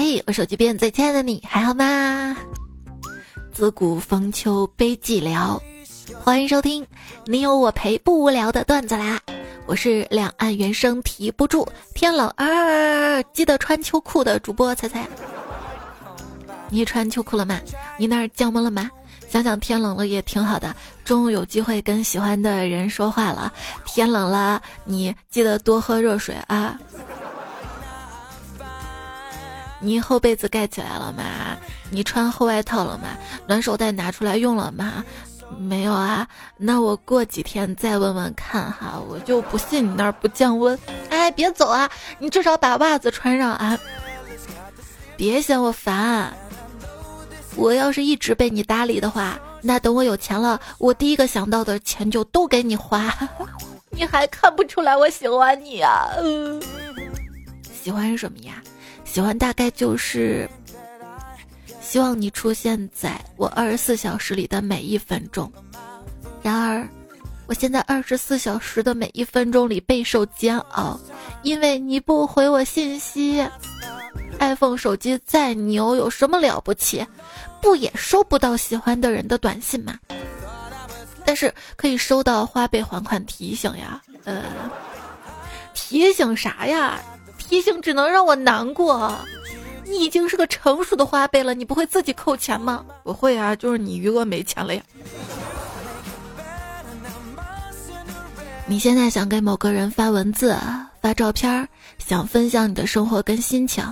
嘿，我手机边最亲爱的你还好吗？自古逢秋悲寂寥，欢迎收听你有我陪不无聊的段子啦！我是两岸猿声啼不住，天冷啊记得穿秋裤的主播猜猜，你穿秋裤了吗？你那儿降温了吗？想想天冷了也挺好的，终于有机会跟喜欢的人说话了。天冷了，你记得多喝热水啊。你厚被子盖起来了吗？你穿厚外套了吗？暖手袋拿出来用了吗？没有啊，那我过几天再问问看哈。我就不信你那儿不降温。哎，别走啊，你至少把袜子穿上啊。别嫌我烦。我要是一直被你搭理的话，那等我有钱了，我第一个想到的钱就都给你花。你还看不出来我喜欢你啊？嗯，喜欢什么呀？喜欢大概就是希望你出现在我二十四小时里的每一分钟。然而，我现在二十四小时的每一分钟里备受煎熬，因为你不回我信息。iPhone 手机再牛，有什么了不起？不也收不到喜欢的人的短信吗？但是可以收到花呗还款提醒呀。呃，提醒啥呀？提醒只能让我难过。你已经是个成熟的花呗了，你不会自己扣钱吗？不会啊，就是你余额没钱了呀。你现在想给某个人发文字、发照片，想分享你的生活跟心情，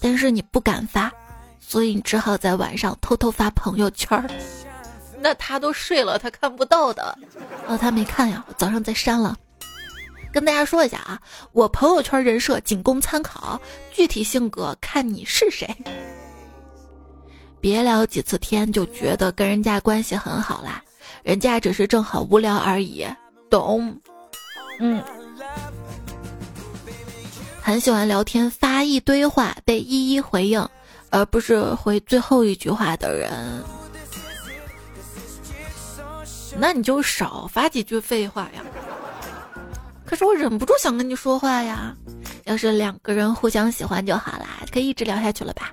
但是你不敢发。所以你只好在晚上偷偷发朋友圈儿，那他都睡了，他看不到的。哦，他没看呀，早上再删了。跟大家说一下啊，我朋友圈人设仅供参考，具体性格看你是谁。别聊几次天就觉得跟人家关系很好啦，人家只是正好无聊而已，懂？嗯。很喜欢聊天，发一堆话被一一回应。而不是回最后一句话的人，那你就少发几句废话呀。可是我忍不住想跟你说话呀。要是两个人互相喜欢就好啦，可以一直聊下去了吧？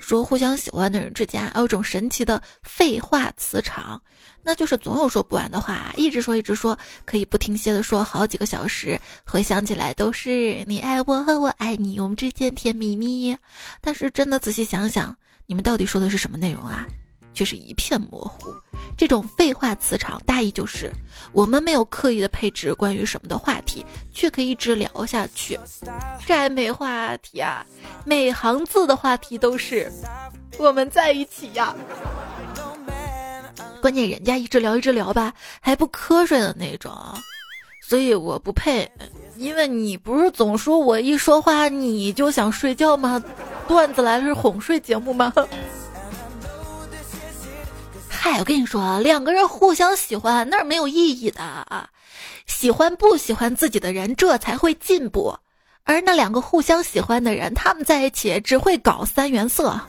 说互相喜欢的人之间还有种神奇的废话磁场，那就是总有说不完的话，一直说一直说，可以不停歇的说好几个小时，回想起来都是你爱我和我爱你，我们之间甜蜜蜜。但是真的仔细想想，你们到底说的是什么内容啊？却是一片模糊。这种废话磁场，大意就是我们没有刻意的配置关于什么的话题，却可以一直聊下去。这还没话题啊，每行字的话题都是我们在一起呀。关键人家一直聊一直聊吧，还不瞌睡的那种，所以我不配。因为你不是总说我一说话你就想睡觉吗？段子来了是哄睡节目吗？嗨，我跟你说啊，两个人互相喜欢那是没有意义的啊！喜欢不喜欢自己的人，这才会进步。而那两个互相喜欢的人，他们在一起只会搞三原色。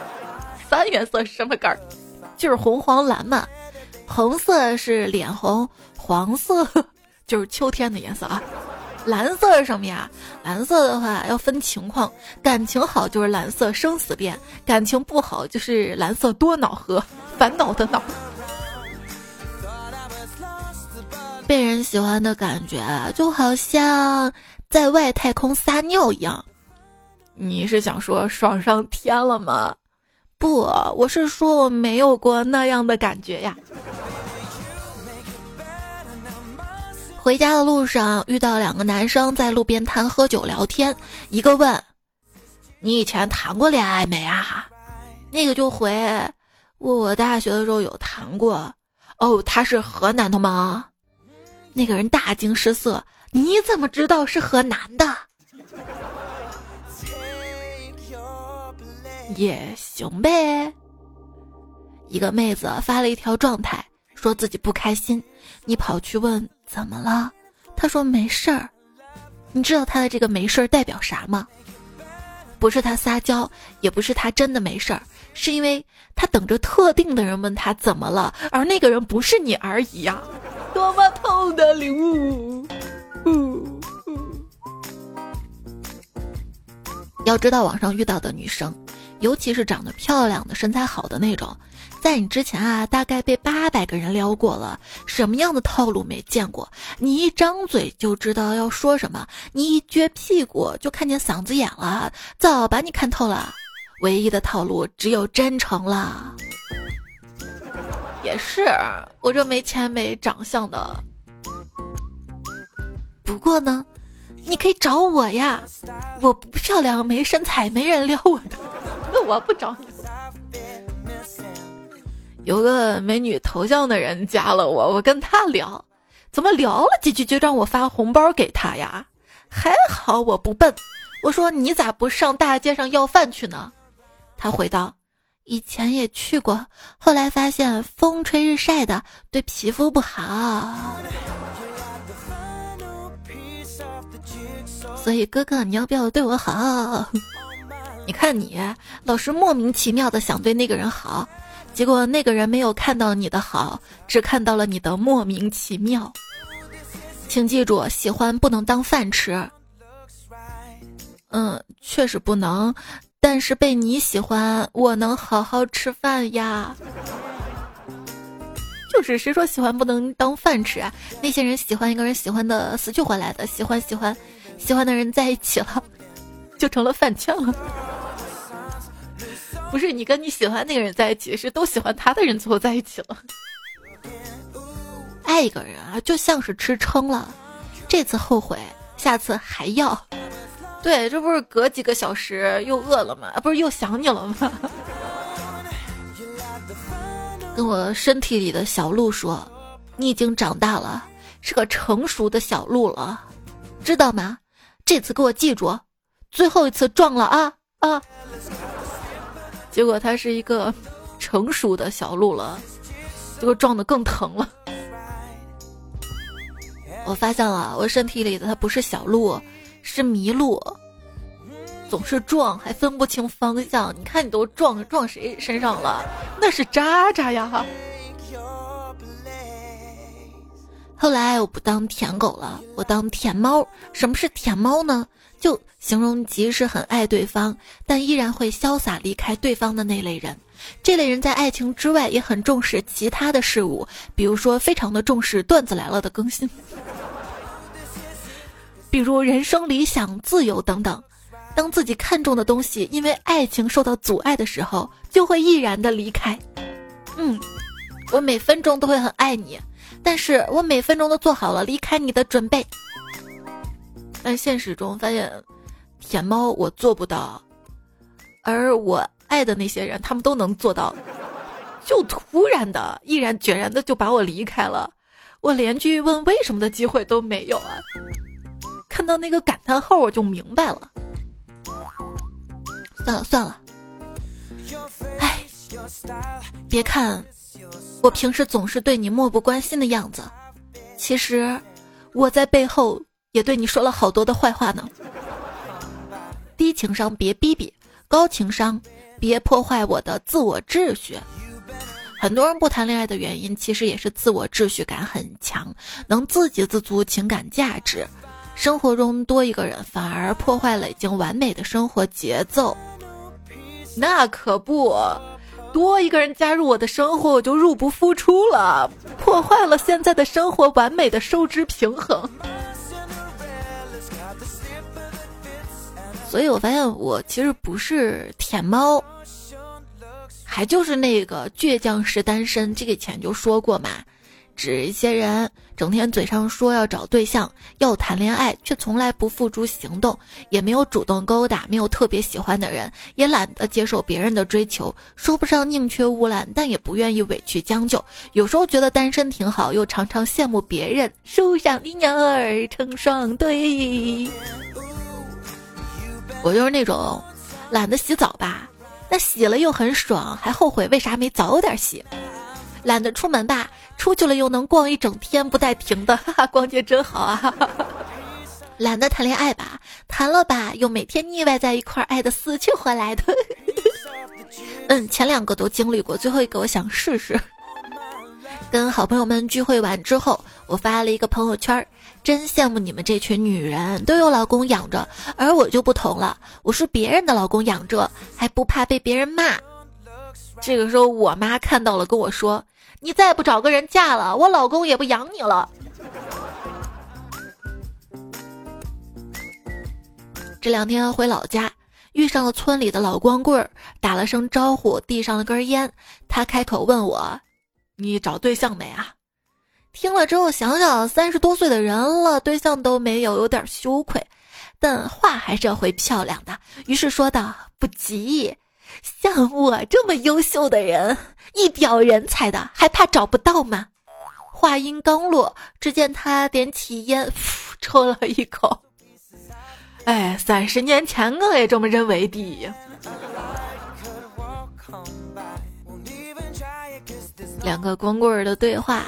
三原色是什么梗儿？就是红黄蓝嘛。红色是脸红，黄色 就是秋天的颜色啊。蓝色是什么呀？蓝色的话要分情况，感情好就是蓝色生死恋，感情不好就是蓝色多恼河，烦恼的恼。被人喜欢的感觉就好像在外太空撒尿一样。你是想说爽上天了吗？不，我是说我没有过那样的感觉呀。回家的路上遇到两个男生在路边摊喝酒聊天，一个问：“你以前谈过恋爱没啊？”那个就回：“我大学的时候有谈过。”哦，他是河南的吗？那个人大惊失色：“你怎么知道是河南的？”也行呗。一个妹子发了一条状态。说自己不开心，你跑去问怎么了？她说没事儿。你知道她的这个没事儿代表啥吗？不是他撒娇，也不是他真的没事儿，是因为他等着特定的人问他怎么了，而那个人不是你而已呀！多么痛的领悟！要知道网上遇到的女生，尤其是长得漂亮的、身材好的那种，在你之前啊，大概被八百个人撩过了，什么样的套路没见过？你一张嘴就知道要说什么，你一撅屁股就看见嗓子眼了，早把你看透了。唯一的套路只有真诚了。也是，我这没钱没长相的。不过呢，你可以找我呀，我不漂亮没身材，没人撩我的，那我不找你。有个美女头像的人加了我，我跟他聊，怎么聊了几句就让我发红包给他呀？还好我不笨，我说你咋不上大街上要饭去呢？他回道：“以前也去过，后来发现风吹日晒的对皮肤不好。所以哥哥，你要不要对我好？你看你老是莫名其妙的想对那个人好，结果那个人没有看到你的好，只看到了你的莫名其妙。请记住，喜欢不能当饭吃。嗯，确实不能。”但是被你喜欢，我能好好吃饭呀。就是谁说喜欢不能当饭吃啊？那些人喜欢一个人，喜欢的死去活来的，喜欢喜欢，喜欢的人在一起了，就成了饭圈了。不是你跟你喜欢那个人在一起，是都喜欢他的人最后在一起了。爱一个人啊，就像是吃撑了，这次后悔，下次还要。对，这不是隔几个小时又饿了吗？啊，不是又想你了吗？跟我身体里的小鹿说：“你已经长大了，是个成熟的小鹿了，知道吗？这次给我记住，最后一次撞了啊啊！”结果它是一个成熟的小鹿了，结果撞得更疼了。我发现了，我身体里的它不是小鹿。是迷路，总是撞，还分不清方向。你看，你都撞撞谁身上了？那是渣渣呀！后来我不当舔狗了，我当舔猫。什么是舔猫呢？就形容即使很爱对方，但依然会潇洒离开对方的那类人。这类人在爱情之外也很重视其他的事物，比如说非常的重视段子来了的更新。比如人生理想、自由等等，当自己看重的东西因为爱情受到阻碍的时候，就会毅然的离开。嗯，我每分钟都会很爱你，但是我每分钟都做好了离开你的准备。但现实中发现，舔猫我做不到，而我爱的那些人，他们都能做到，就突然的、毅然决然的就把我离开了，我连句问为什么的机会都没有啊！到那个感叹号，我就明白了。算了算了，哎，别看我平时总是对你漠不关心的样子，其实我在背后也对你说了好多的坏话呢。低情商别逼逼，高情商别破坏我的自我秩序。很多人不谈恋爱的原因，其实也是自我秩序感很强，能自给自足，情感价值。生活中多一个人，反而破坏了已经完美的生活节奏。那可不，多一个人加入我的生活，我就入不敷出了，破坏了现在的生活完美的收支平衡。所以我发现，我其实不是舔猫，还就是那个倔强是单身。这个以前就说过嘛。指一些人整天嘴上说要找对象、要谈恋爱，却从来不付诸行动，也没有主动勾搭，没有特别喜欢的人，也懒得接受别人的追求，说不上宁缺毋滥，但也不愿意委屈将就。有时候觉得单身挺好，又常常羡慕别人树上的鸟儿成双对。我就是那种懒得洗澡吧，那洗了又很爽，还后悔为啥没早点洗。懒得出门吧，出去了又能逛一整天不带停的，哈哈，逛街真好啊！懒得谈恋爱吧，谈了吧又每天腻歪在一块儿，爱的死去活来的。嗯，前两个都经历过，最后一个我想试试。跟好朋友们聚会完之后，我发了一个朋友圈，真羡慕你们这群女人都有老公养着，而我就不同了，我是别人的老公养着，还不怕被别人骂。这个时候，我妈看到了，跟我说：“你再不找个人嫁了，我老公也不养你了。”这两天回老家，遇上了村里的老光棍儿，打了声招呼，递上了根烟。他开口问我：“你找对象没啊？”听了之后，想想三十多岁的人了，对象都没有，有点羞愧，但话还是要回漂亮的，于是说道：“不急，像我这么优秀的人，一表人才的，还怕找不到吗？”话音刚落，只见他点起烟，抽了一口。哎，三十年前我也这么认为的。两个光棍儿的对话。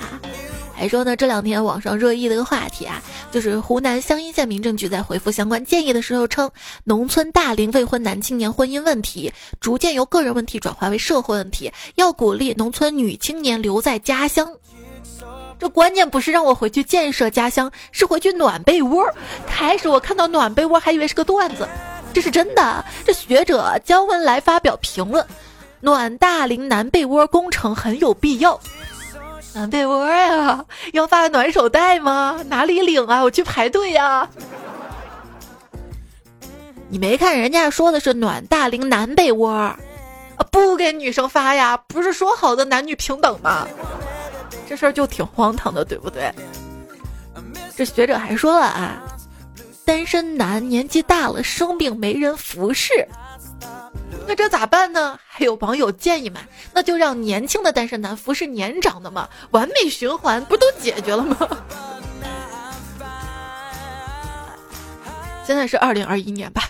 还说呢，这两天网上热议的一个话题啊，就是湖南湘阴县民政局在回复相关建议的时候称，农村大龄未婚男青年婚姻问题逐渐由个人问题转化为社会问题，要鼓励农村女青年留在家乡。这关键不是让我回去建设家乡，是回去暖被窝。开始我看到暖被窝还以为是个段子，这是真的。这学者姜文来发表评论，暖大龄男被窝工程很有必要。暖被窝呀，要发暖手袋吗？哪里领啊？我去排队呀！你没看人家说的是暖大龄男被窝，啊，不给女生发呀？不是说好的男女平等吗？这事儿就挺荒唐的，对不对？这学者还说了啊，单身男年纪大了生病没人服侍。那这咋办呢？还有网友建议嘛，那就让年轻的单身男服侍年长的嘛，完美循环，不都解决了吗？现在是二零二一年吧？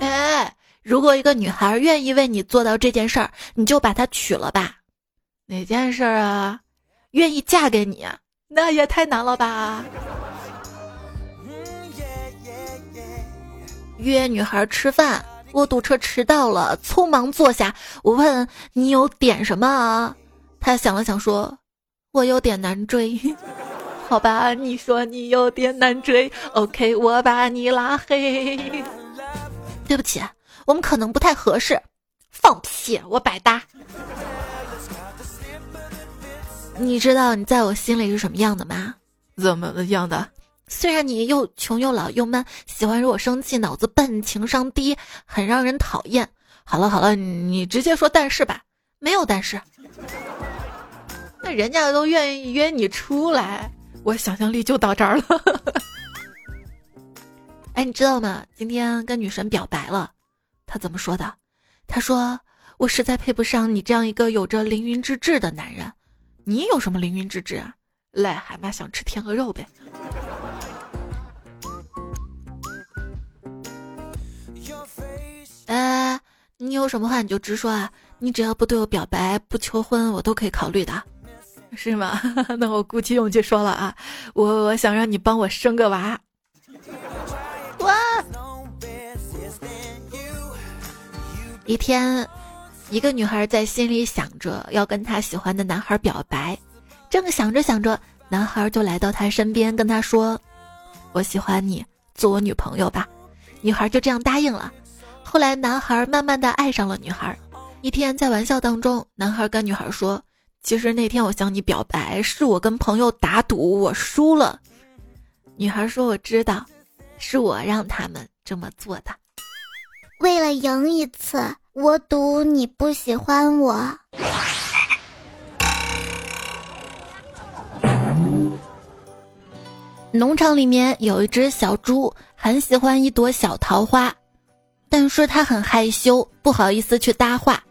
哎，如果一个女孩愿意为你做到这件事儿，你就把她娶了吧。哪件事儿啊？愿意嫁给你？那也太难了吧？约女孩吃饭。我堵车迟到了，匆忙坐下。我问你有点什么啊？他想了想说：“我有点难追。”好吧，你说你有点难追。OK，我把你拉黑。对不起，我们可能不太合适。放屁，我百搭。你知道你在我心里是什么样的吗？怎么样的？虽然你又穷又老又闷，喜欢惹我生气，脑子笨，情商低，很让人讨厌。好了好了，你直接说但是吧，没有但是。那人家都愿意约你出来，我想象力就到这儿了。哎，你知道吗？今天跟女神表白了，她怎么说的？她说我实在配不上你这样一个有着凌云之志的男人。你有什么凌云之志啊？癞蛤蟆想吃天鹅肉呗。哎，你有什么话你就直说啊！你只要不对我表白、不求婚，我都可以考虑的，是吗？那我鼓起勇气说了啊，我我想让你帮我生个娃。哇！一天，一个女孩在心里想着要跟她喜欢的男孩表白，正想着想着，男孩就来到她身边，跟她说：“我喜欢你，做我女朋友吧。”女孩就这样答应了。后来，男孩慢慢的爱上了女孩。一天，在玩笑当中，男孩跟女孩说：“其实那天我向你表白，是我跟朋友打赌，我输了。”女孩说：“我知道，是我让他们这么做的。为了赢一次，我赌你不喜欢我。”农场里面有一只小猪，很喜欢一朵小桃花。但是他很害羞，不好意思去搭话。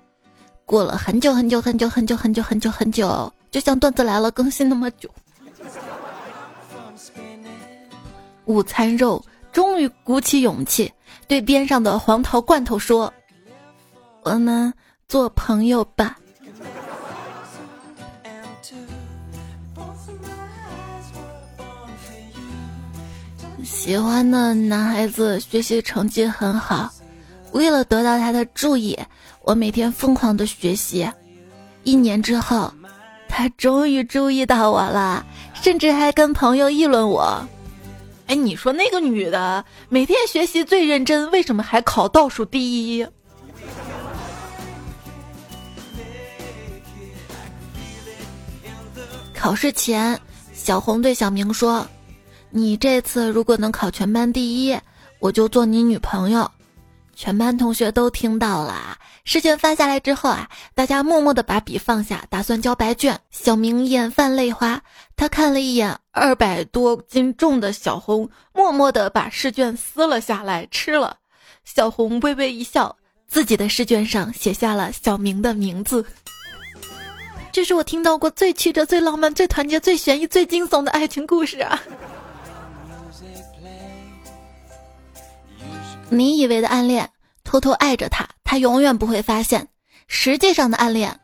过了很久很久很久很久很久很久很久，就像段子来了更新那么久。午餐肉终于鼓起勇气，对边上的黄桃罐头说：“我们做朋友吧。”喜欢的男孩子学习成绩很好。为了得到他的注意，我每天疯狂的学习。一年之后，他终于注意到我了，甚至还跟朋友议论我。哎，你说那个女的每天学习最认真，为什么还考倒数第一？考试前，小红对小明说：“你这次如果能考全班第一，我就做你女朋友。”全班同学都听到了。试卷发下来之后啊，大家默默的把笔放下，打算交白卷。小明眼泛泪花，他看了一眼二百多斤重的小红，默默的把试卷撕了下来吃了。小红微微一笑，自己的试卷上写下了小明的名字。这是我听到过最曲折、最浪漫、最团结、最悬疑、最惊悚的爱情故事啊！你以为的暗恋，偷偷爱着他，他永远不会发现；实际上的暗恋，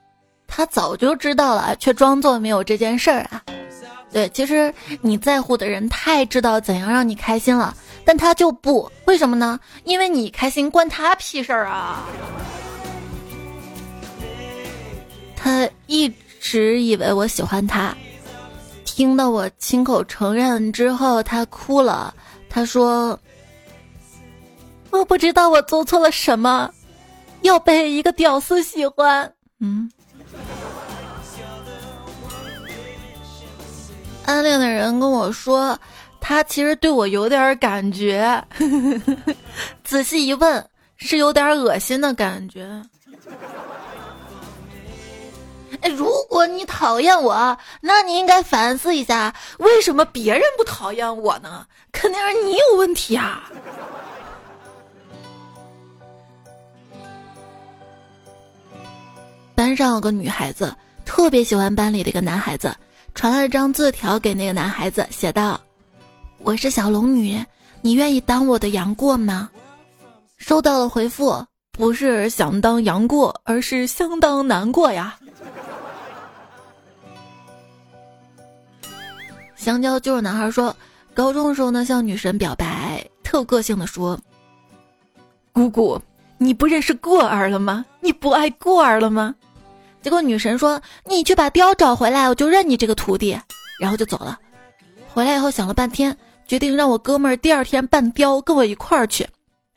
他早就知道了，却装作没有这件事儿啊。对，其实你在乎的人太知道怎样让你开心了，但他就不，为什么呢？因为你开心关他屁事儿啊！他一直以为我喜欢他，听到我亲口承认之后，他哭了，他说。我不知道我做错了什么，要被一个屌丝喜欢。嗯，暗恋的人跟我说，他其实对我有点感觉。仔细一问，是有点恶心的感觉。哎，如果你讨厌我，那你应该反思一下，为什么别人不讨厌我呢？肯定是你有问题啊！班上有个女孩子特别喜欢班里的一个男孩子，传了一张字条给那个男孩子，写道：“我是小龙女，你愿意当我的杨过吗？”收到了回复，不是想当杨过，而是相当难过呀。香蕉就是男孩说，高中的时候呢，向女神表白，特个性的说：“姑姑。”你不认识过儿了吗？你不爱过儿了吗？结果女神说：“你去把雕找回来，我就认你这个徒弟。”然后就走了。回来以后想了半天，决定让我哥们儿第二天扮雕跟我一块儿去。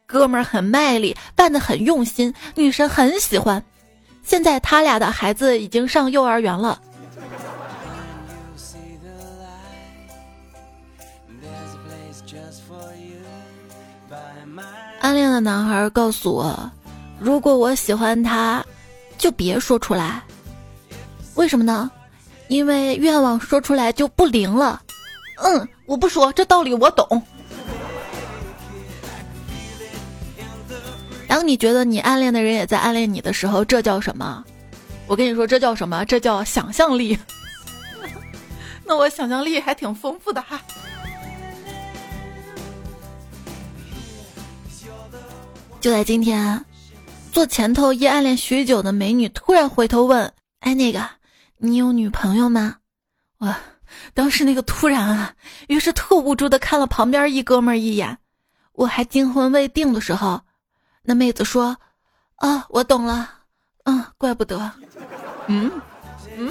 哥们儿很卖力，扮得很用心，女神很喜欢。现在他俩的孩子已经上幼儿园了。暗恋的男孩告诉我：“如果我喜欢他，就别说出来。为什么呢？因为愿望说出来就不灵了。”嗯，我不说，这道理我懂。当你觉得你暗恋的人也在暗恋你的时候，这叫什么？我跟你说，这叫什么？这叫想象力。那我想象力还挺丰富的哈。就在今天，坐前头一暗恋许久的美女突然回头问：“哎，那个，你有女朋友吗？”哇，当时那个突然啊，于是特无助的看了旁边一哥们儿一眼。我还惊魂未定的时候，那妹子说：“啊，我懂了，嗯，怪不得，嗯嗯。”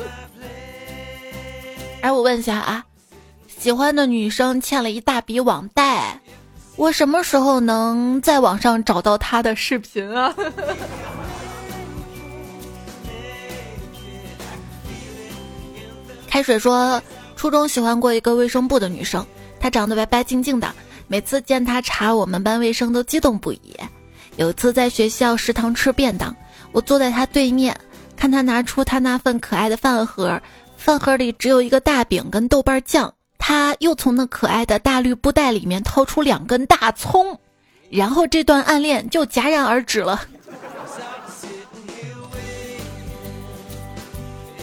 哎，我问一下啊，喜欢的女生欠了一大笔网贷。我什么时候能在网上找到他的视频啊？开水说，初中喜欢过一个卫生部的女生，她长得白白净净的，每次见她查我们班卫生都激动不已。有一次在学校食堂吃便当，我坐在她对面，看她拿出她那份可爱的饭盒，饭盒里只有一个大饼跟豆瓣酱。他又从那可爱的大绿布袋里面掏出两根大葱，然后这段暗恋就戛然而止了。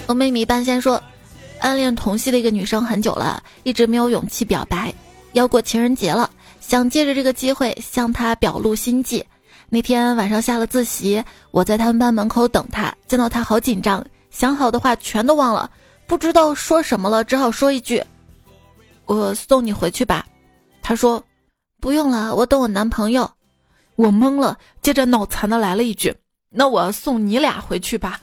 我妹妹半仙说，暗恋同系的一个女生很久了，一直没有勇气表白。要过情人节了，想借着这个机会向她表露心迹。那天晚上下了自习，我在他们班门口等她，见到她好紧张，想好的话全都忘了，不知道说什么了，只好说一句。我送你回去吧，他说，不用了，我等我男朋友。我懵了，接着脑残的来了一句，那我送你俩回去吧。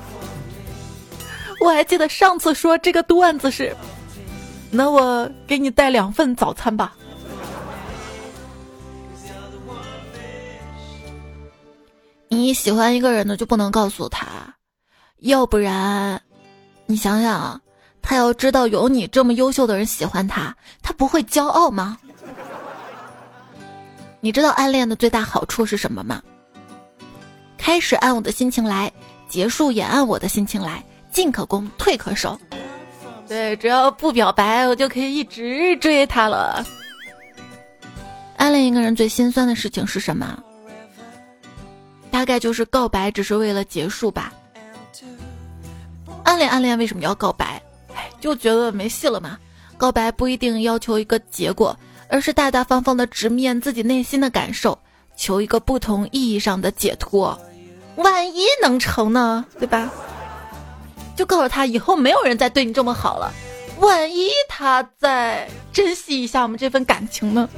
我还记得上次说这个段子是，那我给你带两份早餐吧。你喜欢一个人呢，就不能告诉他，要不然，你想想啊，他要知道有你这么优秀的人喜欢他，他不会骄傲吗？你知道暗恋的最大好处是什么吗？开始按我的心情来，结束也按我的心情来，进可攻，退可守。对，只要不表白，我就可以一直追他了。暗恋一个人最心酸的事情是什么？大概就是告白只是为了结束吧。暗恋暗恋为什么要告白？就觉得没戏了嘛。告白不一定要求一个结果。而是大大方方的直面自己内心的感受，求一个不同意义上的解脱。万一能成呢？对吧？就告诉他以后没有人再对你这么好了。万一他再珍惜一下我们这份感情呢？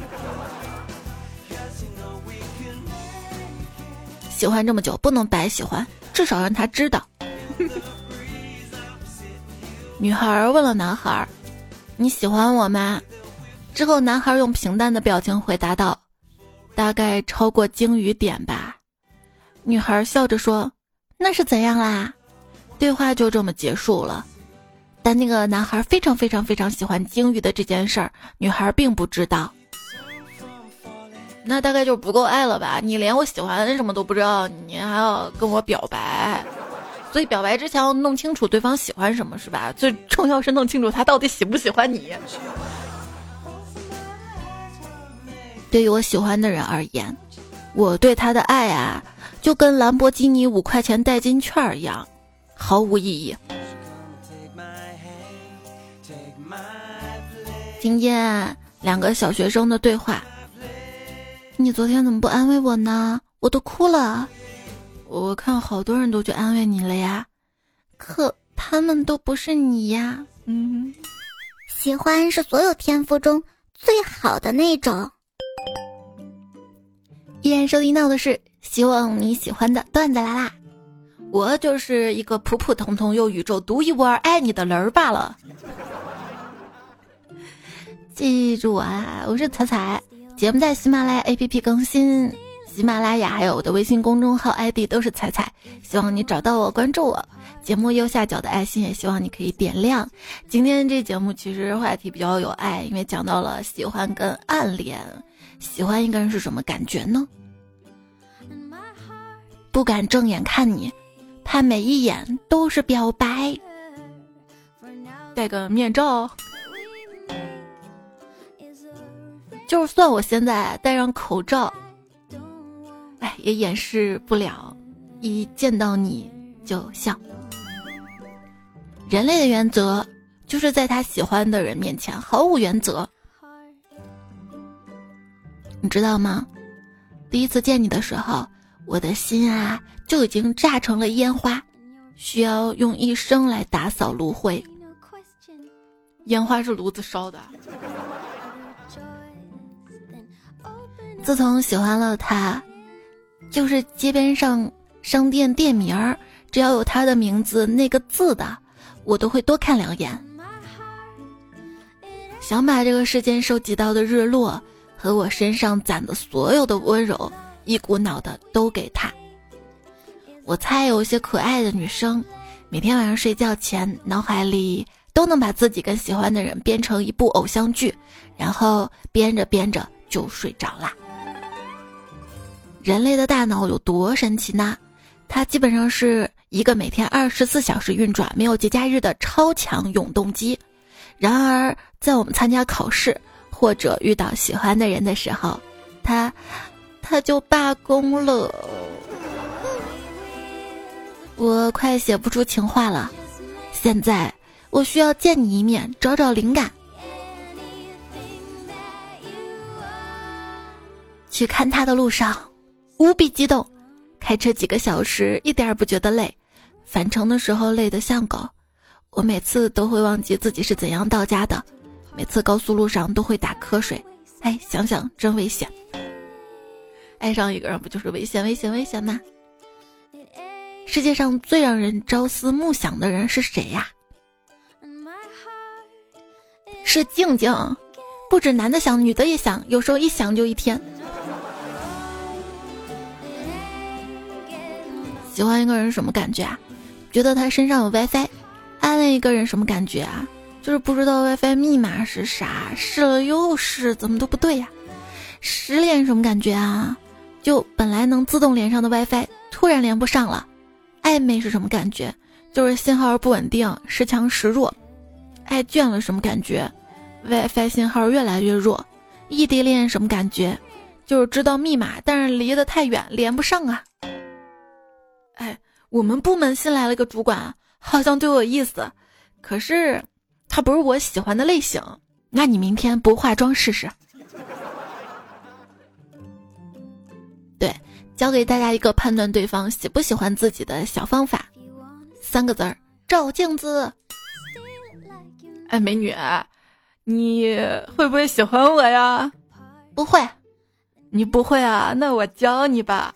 喜欢这么久不能白喜欢，至少让他知道。女孩问了男孩：“你喜欢我吗？”之后，男孩用平淡的表情回答道：“大概超过鲸鱼点吧。”女孩笑着说：“那是怎样啦？”对话就这么结束了。但那个男孩非常非常非常喜欢鲸鱼的这件事儿，女孩并不知道。那大概就不够爱了吧？你连我喜欢什么都不知道，你还要跟我表白？所以表白之前要弄清楚对方喜欢什么，是吧？最重要是弄清楚他到底喜不喜欢你。对于我喜欢的人而言，我对他的爱啊，就跟兰博基尼五块钱代金券一样，毫无意义。听见两个小学生的对话，你昨天怎么不安慰我呢？我都哭了。我看好多人都去安慰你了呀，可他们都不是你呀。嗯，喜欢是所有天赋中最好的那种。依然收听到的是希望你喜欢的段子来啦！我就是一个普普通通又宇宙独一无二爱你的人儿罢了。记住啊，我是彩彩，节目在喜马拉雅 APP 更新，喜马拉雅还有我的微信公众号 ID 都是彩彩，希望你找到我关注我。节目右下角的爱心也希望你可以点亮。今天这节目其实话题比较有爱，因为讲到了喜欢跟暗恋。喜欢一个人是什么感觉呢？不敢正眼看你，怕每一眼都是表白。戴个面罩，就算我现在戴上口罩，哎，也掩饰不了，一见到你就笑。人类的原则就是在他喜欢的人面前毫无原则。你知道吗？第一次见你的时候，我的心啊就已经炸成了烟花，需要用一生来打扫炉灰。烟花是炉子烧的。自从喜欢了他，就是街边上商店店名儿，只要有他的名字那个字的，我都会多看两眼。想把这个世间收集到的日落。和我身上攒的所有的温柔，一股脑的都给他。我猜有些可爱的女生，每天晚上睡觉前，脑海里都能把自己跟喜欢的人编成一部偶像剧，然后编着编着就睡着啦。人类的大脑有多神奇呢？它基本上是一个每天二十四小时运转、没有节假日的超强永动机。然而，在我们参加考试。或者遇到喜欢的人的时候，他他就罢工了。我快写不出情话了，现在我需要见你一面，找找灵感。去看他的路上，无比激动，开车几个小时一点儿不觉得累，返程的时候累得像狗。我每次都会忘记自己是怎样到家的。每次高速路上都会打瞌睡，哎，想想真危险。爱上一个人不就是危险、危险、危险吗？世界上最让人朝思暮想的人是谁呀？是静静，不止男的想，女的也想，有时候一想就一天。喜欢一个人什么感觉啊？觉得他身上有 WiFi。暗恋一个人什么感觉啊？就是不知道 WiFi 密码是啥，试了又试，怎么都不对呀。失恋什么感觉啊？就本来能自动连上的 WiFi 突然连不上了。暧昧是什么感觉？就是信号不稳定，时强时弱。爱倦了什么感觉？WiFi 信号越来越弱。异地恋什么感觉？就是知道密码，但是离得太远，连不上啊。哎，我们部门新来了个主管，好像对我有意思，可是他不是我喜欢的类型。那你明天不化妆试试？对，教给大家一个判断对方喜不喜欢自己的小方法，三个字儿：照镜子。哎，美女，你会不会喜欢我呀？不会，你不会啊？那我教你吧。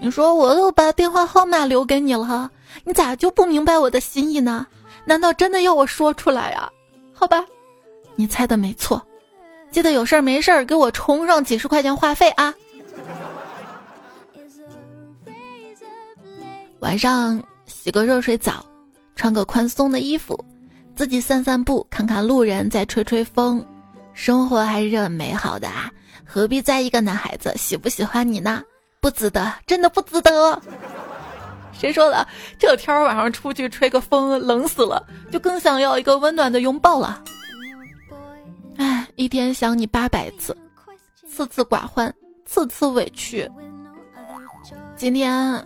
你说我都把电话号码留给你了，你咋就不明白我的心意呢？难道真的要我说出来呀？好吧，你猜的没错，记得有事儿没事儿给我充上几十块钱话费啊。晚上洗个热水澡，穿个宽松的衣服，自己散散步，看看路人，再吹吹风，生活还是很美好的啊！何必在意一个男孩子喜不喜欢你呢？不值得，真的不值得。谁说的？这天晚上出去吹个风，冷死了，就更想要一个温暖的拥抱了。哎，一天想你八百次，次次寡欢，次次委屈。今天，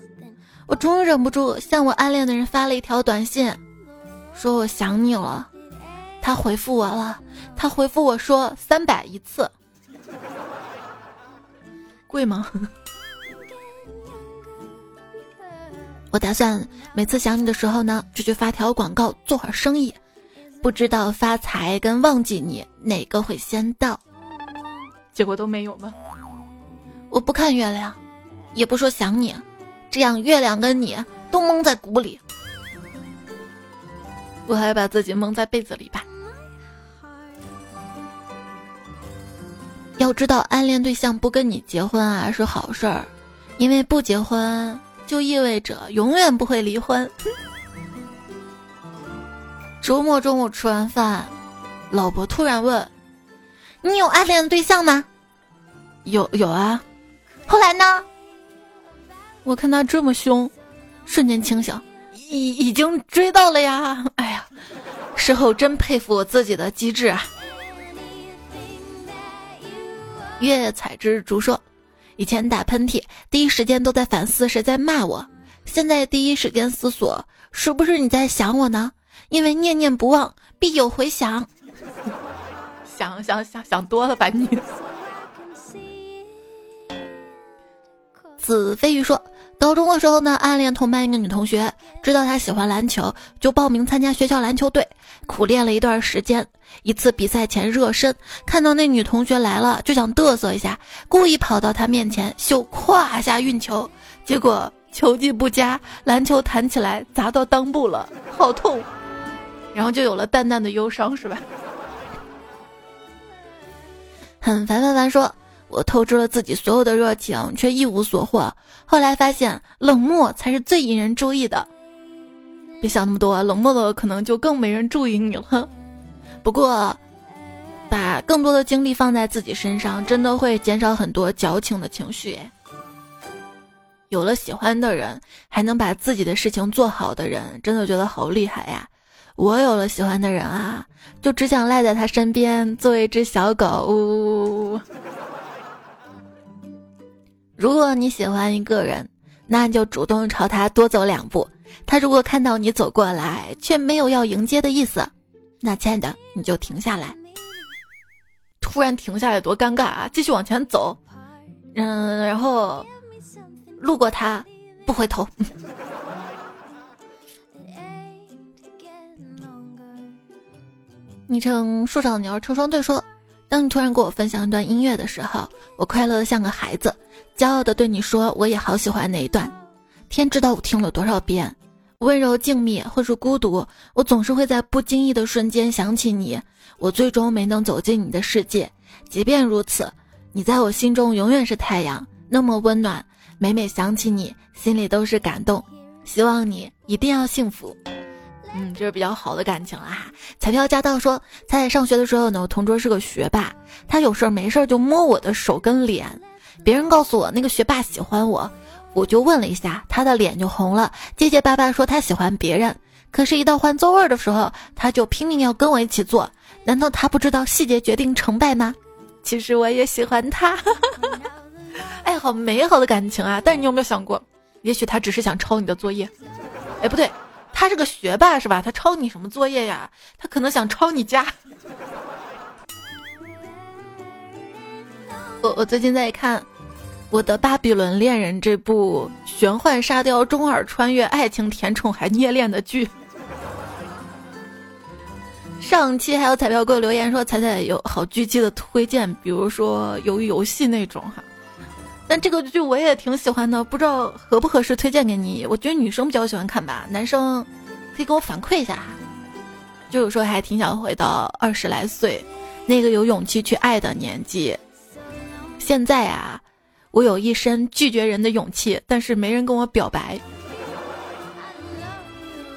我终于忍不住向我暗恋的人发了一条短信，说我想你了。他回复我了，他回复我说三百一次，贵吗？我打算每次想你的时候呢，就去发条广告做会儿生意，不知道发财跟忘记你哪个会先到，结果都没有吗？我不看月亮，也不说想你，这样月亮跟你都蒙在鼓里，我还把自己蒙在被子里吧。要知道，暗恋对象不跟你结婚啊是好事儿，因为不结婚。就意味着永远不会离婚。周末中午吃完饭，老婆突然问：“你有暗恋的对象吗？”“有有啊。”“后来呢？”我看他这么凶，瞬间清醒，已已经追到了呀！哎呀，事后真佩服我自己的机智啊！月彩之竹说。以前打喷嚏，第一时间都在反思谁在骂我，现在第一时间思索是不是你在想我呢？因为念念不忘必有回响。想想想想多了吧你。子飞鱼说。高中的时候呢，暗恋同班一个女同学，知道她喜欢篮球，就报名参加学校篮球队，苦练了一段时间。一次比赛前热身，看到那女同学来了，就想嘚瑟一下，故意跑到她面前秀胯下运球，结果球技不佳，篮球弹起来砸到裆部了，好痛，然后就有了淡淡的忧伤，是吧？很烦烦烦说。我透支了自己所有的热情，却一无所获。后来发现，冷漠才是最引人注意的。别想那么多，冷漠的可能就更没人注意你了。不过，把更多的精力放在自己身上，真的会减少很多矫情的情绪。有了喜欢的人，还能把自己的事情做好的人，真的觉得好厉害呀！我有了喜欢的人啊，就只想赖在他身边，做一只小狗。呜呜呜如果你喜欢一个人，那你就主动朝他多走两步。他如果看到你走过来，却没有要迎接的意思，那亲爱的，你就停下来。突然停下来多尴尬啊！继续往前走，嗯，然后路过他，不回头。昵称树上的鸟成双对说。当你突然给我分享一段音乐的时候，我快乐的像个孩子，骄傲的对你说：“我也好喜欢那一段。”天知道我听了多少遍。温柔静谧或是孤独，我总是会在不经意的瞬间想起你。我最终没能走进你的世界，即便如此，你在我心中永远是太阳，那么温暖。每每想起你，心里都是感动。希望你一定要幸福。嗯，这是比较好的感情了哈。彩票驾到说，彩彩上学的时候呢，我同桌是个学霸，他有事儿没事儿就摸我的手跟脸。别人告诉我那个学霸喜欢我。我就问了一下，他的脸就红了，结结巴巴说他喜欢别人。可是，一到换座位的时候，他就拼命要跟我一起坐。难道他不知道细节决定成败吗？其实我也喜欢他。哎，好美好的感情啊！但是你有没有想过，也许他只是想抄你的作业？哎，不对，他是个学霸是吧？他抄你什么作业呀？他可能想抄你家。我我最近在看。我的巴比伦恋人这部玄幻沙雕、中二穿越、爱情甜宠还虐恋的剧，上期还有彩票给我留言说彩彩有好剧集的推荐，比如说鱿鱼游戏那种哈。但这个剧我也挺喜欢的，不知道合不合适推荐给你。我觉得女生比较喜欢看吧，男生可以给我反馈一下。就有时候还挺想回到二十来岁，那个有勇气去爱的年纪。现在啊。我有一身拒绝人的勇气，但是没人跟我表白。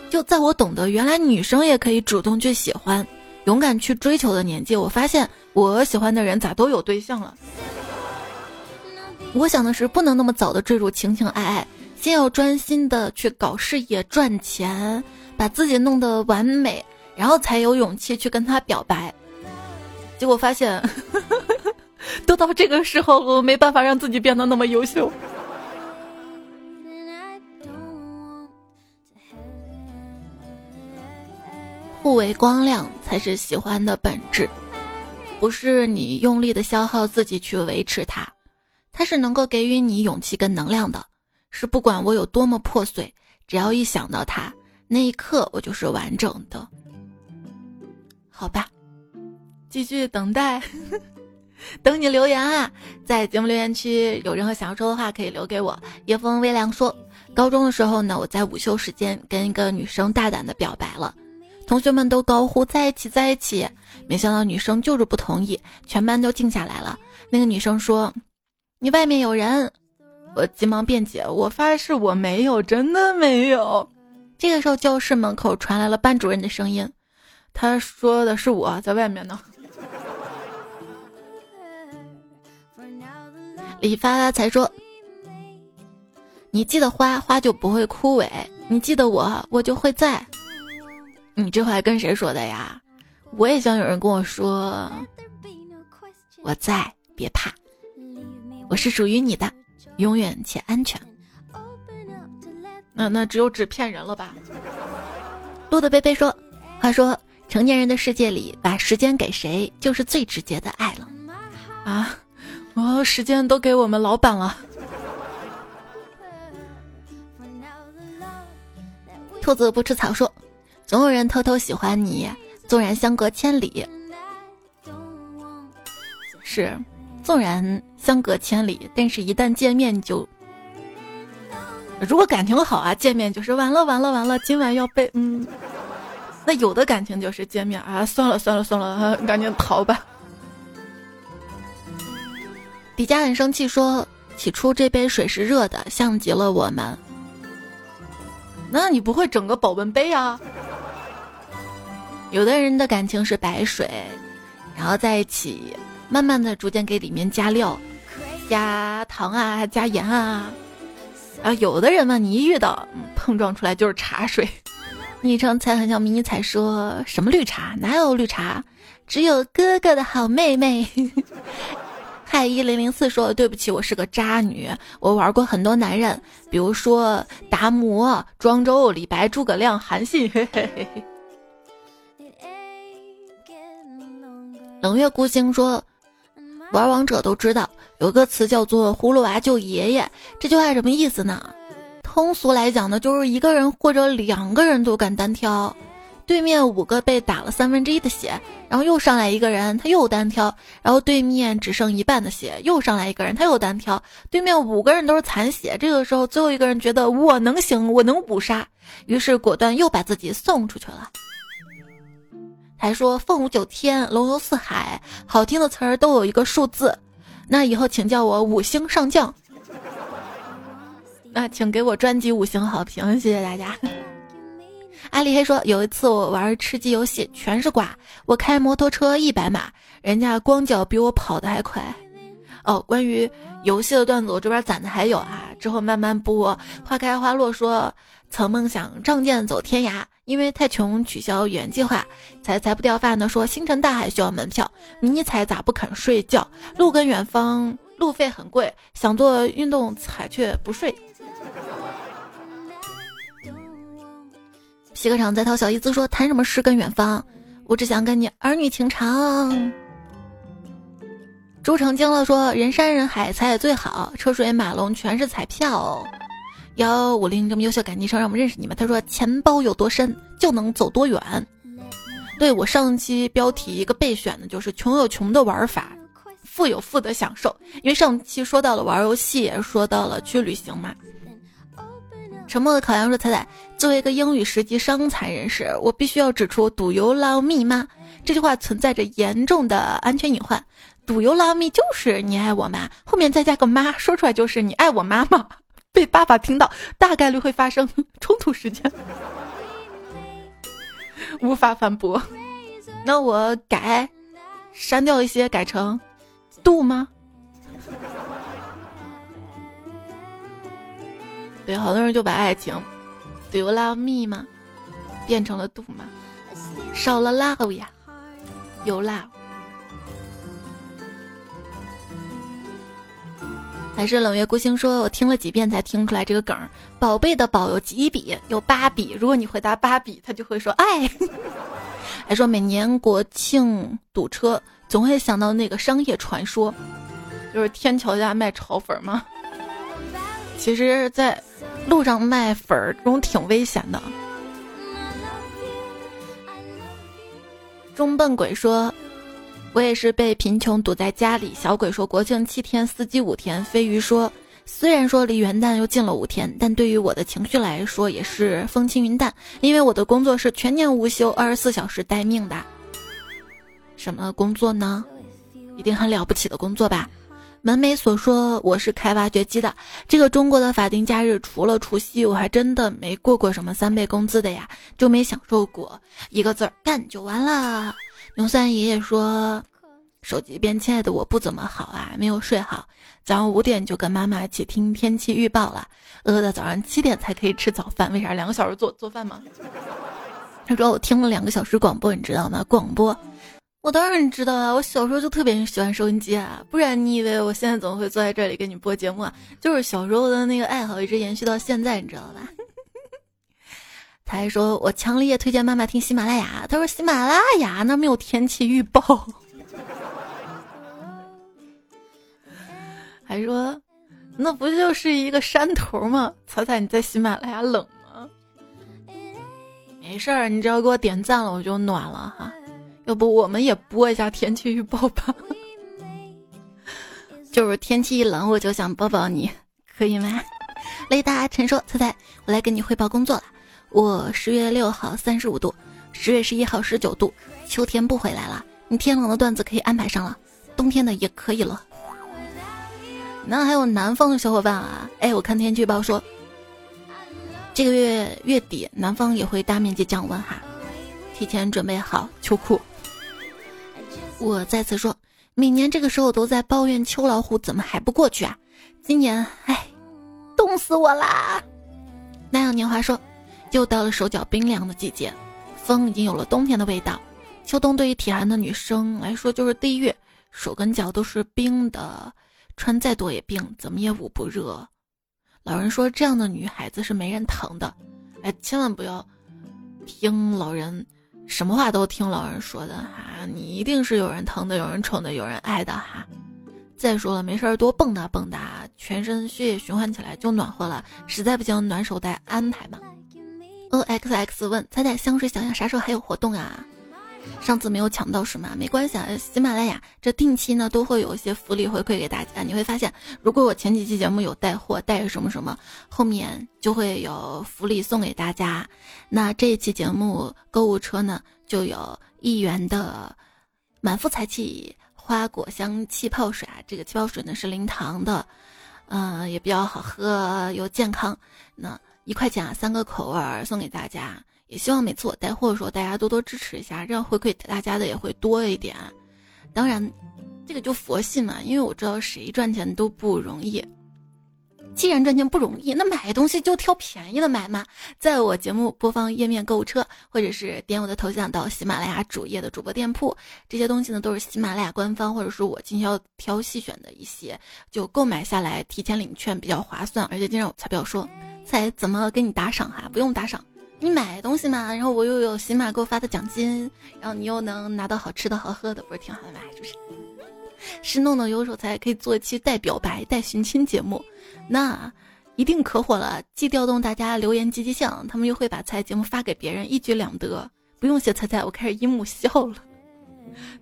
就在我懂得原来女生也可以主动去喜欢、勇敢去追求的年纪，我发现我喜欢的人咋都有对象了。我想的是，不能那么早的坠入情情爱爱，先要专心的去搞事业赚钱，把自己弄得完美，然后才有勇气去跟他表白。结果发现。都到这个时候，我没办法让自己变得那么优秀。互为光亮才是喜欢的本质，不是你用力的消耗自己去维持它，它是能够给予你勇气跟能量的。是不管我有多么破碎，只要一想到它，那一刻我就是完整的。好吧，继续等待。等你留言啊，在节目留言区有任何想要说的话可以留给我。夜风微凉说，高中的时候呢，我在午休时间跟一个女生大胆的表白了，同学们都高呼在一起在一起，没想到女生就是不同意，全班都静下来了。那个女生说：“你外面有人。”我急忙辩解：“我发誓我没有，真的没有。”这个时候教室门口传来了班主任的声音，他说的是我在外面呢。李发发才说：“你记得花，花就不会枯萎；你记得我，我就会在。”你这话跟谁说的呀？我也想有人跟我说：“我在，别怕，我是属于你的，永远且安全。”那那只有纸骗人了吧？路的贝贝说：“话说，成年人的世界里，把时间给谁，就是最直接的爱了。”啊。哦，时间都给我们老板了。兔子不吃草说：“总有人偷偷喜欢你，纵然相隔千里。”是，纵然相隔千里，但是一旦见面就……如果感情好啊，见面就是完了完了完了，今晚要被……嗯，那有的感情就是见面啊，算了算了算了，赶紧逃吧。李佳很生气，说：“起初这杯水是热的，像极了我们。那你不会整个保温杯啊？有的人的感情是白水，然后在一起，慢慢的逐渐给里面加料，加糖啊，加盐啊。啊，有的人嘛，你一遇到，碰撞出来就是茶水。昵称才很像迷你彩，说什么绿茶？哪有绿茶？只有哥哥的好妹妹。”嗨，一零零四说：“对不起，我是个渣女。我玩过很多男人，比如说达摩、庄周、李白、诸葛亮、韩信。”冷月孤星说：“玩王者都知道有个词叫做‘葫芦娃救爷爷’，这句话什么意思呢？通俗来讲呢，就是一个人或者两个人都敢单挑。”对面五个被打了三分之一的血，然后又上来一个人，他又单挑，然后对面只剩一半的血，又上来一个人，他又单挑，对面五个人都是残血。这个时候，最后一个人觉得我能行，我能五杀，于是果断又把自己送出去了。还说凤舞九天，龙游四海，好听的词儿都有一个数字，那以后请叫我五星上将。那请给我专辑五星好评，谢谢大家。阿里黑说，有一次我玩吃鸡游戏，全是挂，我开摩托车一百码，人家光脚比我跑的还快。哦，关于游戏的段子，我这边攒的还有啊，之后慢慢播。花开花落说，曾梦想仗剑走天涯，因为太穷取消原计划。才才不掉发呢，说星辰大海需要门票，迷彩咋不肯睡觉？路跟远方，路费很贵，想做运动彩却不睡。洗个场再掏小姨子说谈什么诗跟远方，我只想跟你儿女情长。朱成精了说人山人海彩也最好，车水马龙全是彩票。幺五零这么优秀，感昵称让我们认识你们。他说钱包有多深就能走多远。对我上期标题一个备选的就是穷有穷的玩法，富有富的享受。因为上期说到了玩游戏，也说到了去旅行嘛。沉默的烤羊说：“彩彩，作为一个英语十级伤残人士，我必须要指出 ‘Do you love me’ 吗？这句话存在着严重的安全隐患。‘Do you love me’ 就是你爱我吗？后面再加个妈，说出来就是你爱我妈妈。被爸爸听到，大概率会发生 冲突事件，无法反驳。那我改，删掉一些，改成 ‘Do 吗？”对，好多人就把爱情，Do you love me 吗？变成了 Do 吗？少了 love 呀，有 love。还是冷月孤星说，我听了几遍才听出来这个梗。宝贝的宝有几笔？有八笔。如果你回答八笔，他就会说爱。还说每年国庆堵车，总会想到那个商业传说，就是天桥下卖炒粉吗？其实，在。路上卖粉儿，这种挺危险的。中笨鬼说：“我也是被贫穷堵在家里。”小鬼说：“国庆七天，司机五天。”飞鱼说：“虽然说离元旦又近了五天，但对于我的情绪来说也是风轻云淡，因为我的工作是全年无休，二十四小时待命的。什么工作呢？一定很了不起的工作吧？”门楣所说：“我是开挖掘机的。这个中国的法定假日，除了除夕，我还真的没过过什么三倍工资的呀，就没享受过。一个字儿干就完了。”牛三爷爷说：“手机边，亲爱的，我不怎么好啊，没有睡好。早上五点就跟妈妈一起听天气预报了，饿的早上七点才可以吃早饭。为啥？两个小时做做饭吗？” 他说：“我听了两个小时广播，你知道吗？广播。”我当然知道啊，我小时候就特别喜欢收音机啊，不然你以为我现在怎么会坐在这里给你播节目啊？就是小时候的那个爱好一直延续到现在，你知道吧？他还说我强烈推荐妈妈听喜马拉雅，他说喜马拉雅那没有天气预报，还说那不就是一个山头吗？彩彩你在喜马拉雅冷吗？没事儿，你只要给我点赞了，我就暖了哈。要不我们也播一下天气预报吧？就是天气一冷，我就想抱抱你，可以吗？雷达陈说：“猜猜，我来给你汇报工作了。我十月六号三十五度，十月十一号十九度，秋天不回来了。你天冷的段子可以安排上了，冬天的也可以了。那还有南方的小伙伴啊？哎，我看天气预报说，这个月月底南方也会大面积降温哈，提前准备好秋裤。”我再次说，每年这个时候都在抱怨秋老虎怎么还不过去啊？今年，哎，冻死我啦！南阳年华说，又到了手脚冰凉的季节，风已经有了冬天的味道。秋冬对于体寒的女生来说就是地狱，手跟脚都是冰的，穿再多也冰，怎么也捂不热。老人说，这样的女孩子是没人疼的。哎，千万不要听老人。什么话都听老人说的哈，你一定是有人疼的，有人宠的，有人爱的哈。再说了，没事儿多蹦跶蹦跶，全身血液循环起来就暖和了。实在不行，暖手袋安排嘛。O X X 问彩彩香水小样啥时候还有活动啊？上次没有抢到是吗？没关系啊，喜马拉雅这定期呢都会有一些福利回馈给大家。你会发现，如果我前几期节目有带货带什么什么，后面就会有福利送给大家。那这一期节目购物车呢，就有一元的满腹才气花果香气泡水啊，这个气泡水呢是零糖的，嗯，也比较好喝又健康。那一块钱啊，三个口味送给大家。也希望每次我带货的时候，大家多多支持一下，这样回馈大家的也会多一点。当然，这个就佛系嘛，因为我知道谁赚钱都不容易。既然赚钱不容易，那买东西就挑便宜的买嘛。在我节目播放页面购物车，或者是点我的头像到喜马拉雅主页的主播店铺，这些东西呢都是喜马拉雅官方或者是我经销挑细选的一些，就购买下来提前领券比较划算。而且经常有彩票说，彩怎么给你打赏哈？不用打赏。你买东西嘛，然后我又有喜马给我发的奖金，然后你又能拿到好吃的好喝的，不是挺好的吗？是不是？是弄弄有手才可以做一期带表白、带寻亲节目，那一定可火了，既调动大家留言积极性，他们又会把菜节目发给别人，一举两得。不用写菜菜，我开始樱木笑了。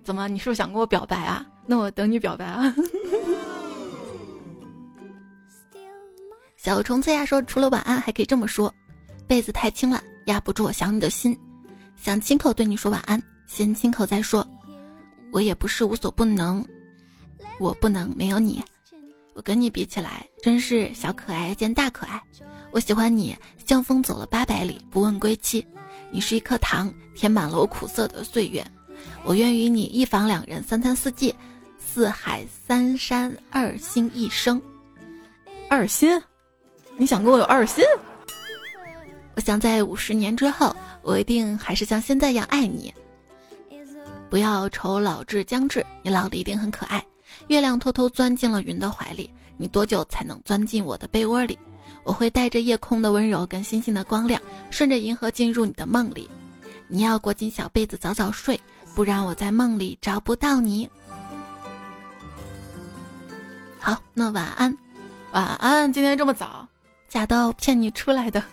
怎么？你是不是想跟我表白啊？那我等你表白啊。小虫子呀说，除了晚安，还可以这么说。被子太轻了，压不住我想你的心，想亲口对你说晚安，先亲口再说。我也不是无所不能，我不能没有你。我跟你比起来，真是小可爱见大可爱。我喜欢你，像风走了八百里，不问归期。你是一颗糖，填满了我苦涩的岁月。我愿与你一房两人，三餐四季，四海三山，二心一生。二心？你想跟我有二心？我想在五十年之后，我一定还是像现在一样爱你。不要愁老至将至，你老的一定很可爱。月亮偷偷钻进了云的怀里，你多久才能钻进我的被窝里？我会带着夜空的温柔跟星星的光亮，顺着银河进入你的梦里。你要裹紧小被子早早睡，不然我在梦里找不到你。好，那晚安，晚安。今天这么早，假到骗你出来的。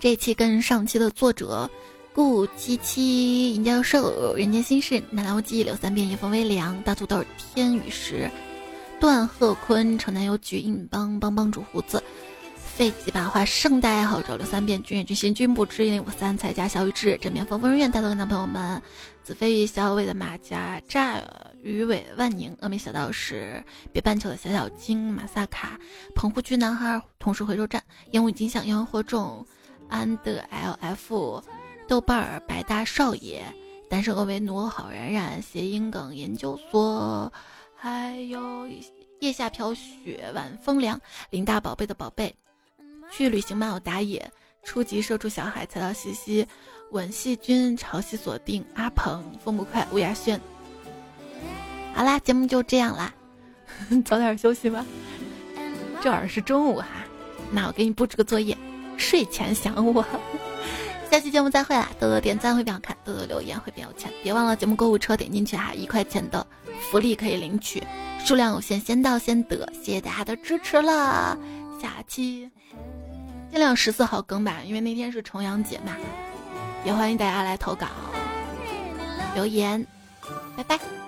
这期跟上期的作者顾七七、尹教授、人间心事、南无记、柳三遍、叶风微凉、大土豆、天雨石、段鹤坤、城南有举、硬邦邦帮主胡子、废几把话、圣代爱好者刘三遍、君远君心、君不知一零五三、彩家小雨志、枕边风风人院、大头男朋友们、子飞鱼、小伟的马甲、炸鱼尾万宁、峨眉小道士、北半球的小小金、马萨卡、棚户区男孩、同时回收站、烟雾金像、烟火种。安德 LF，豆瓣儿白大少爷，单身恶为奴，好冉冉，谐音梗研究所，还有腋下飘雪，晚风凉，林大宝贝的宝贝，去旅行漫游打野，初级射出小海，踩到西西，吻细菌，潮汐锁定，阿鹏，风不快，乌鸦轩。好啦，节目就这样啦，早点休息吧，这会儿是中午哈，那我给你布置个作业。睡前想我，下期节目再会啦！多多点赞会变好看，多多留言会变有钱。别忘了节目购物车点进去哈，一块钱的福利可以领取，数量有限，先到先得。谢谢大家的支持了，下期尽量十四号更吧，因为那天是重阳节嘛。也欢迎大家来投稿留言，拜拜。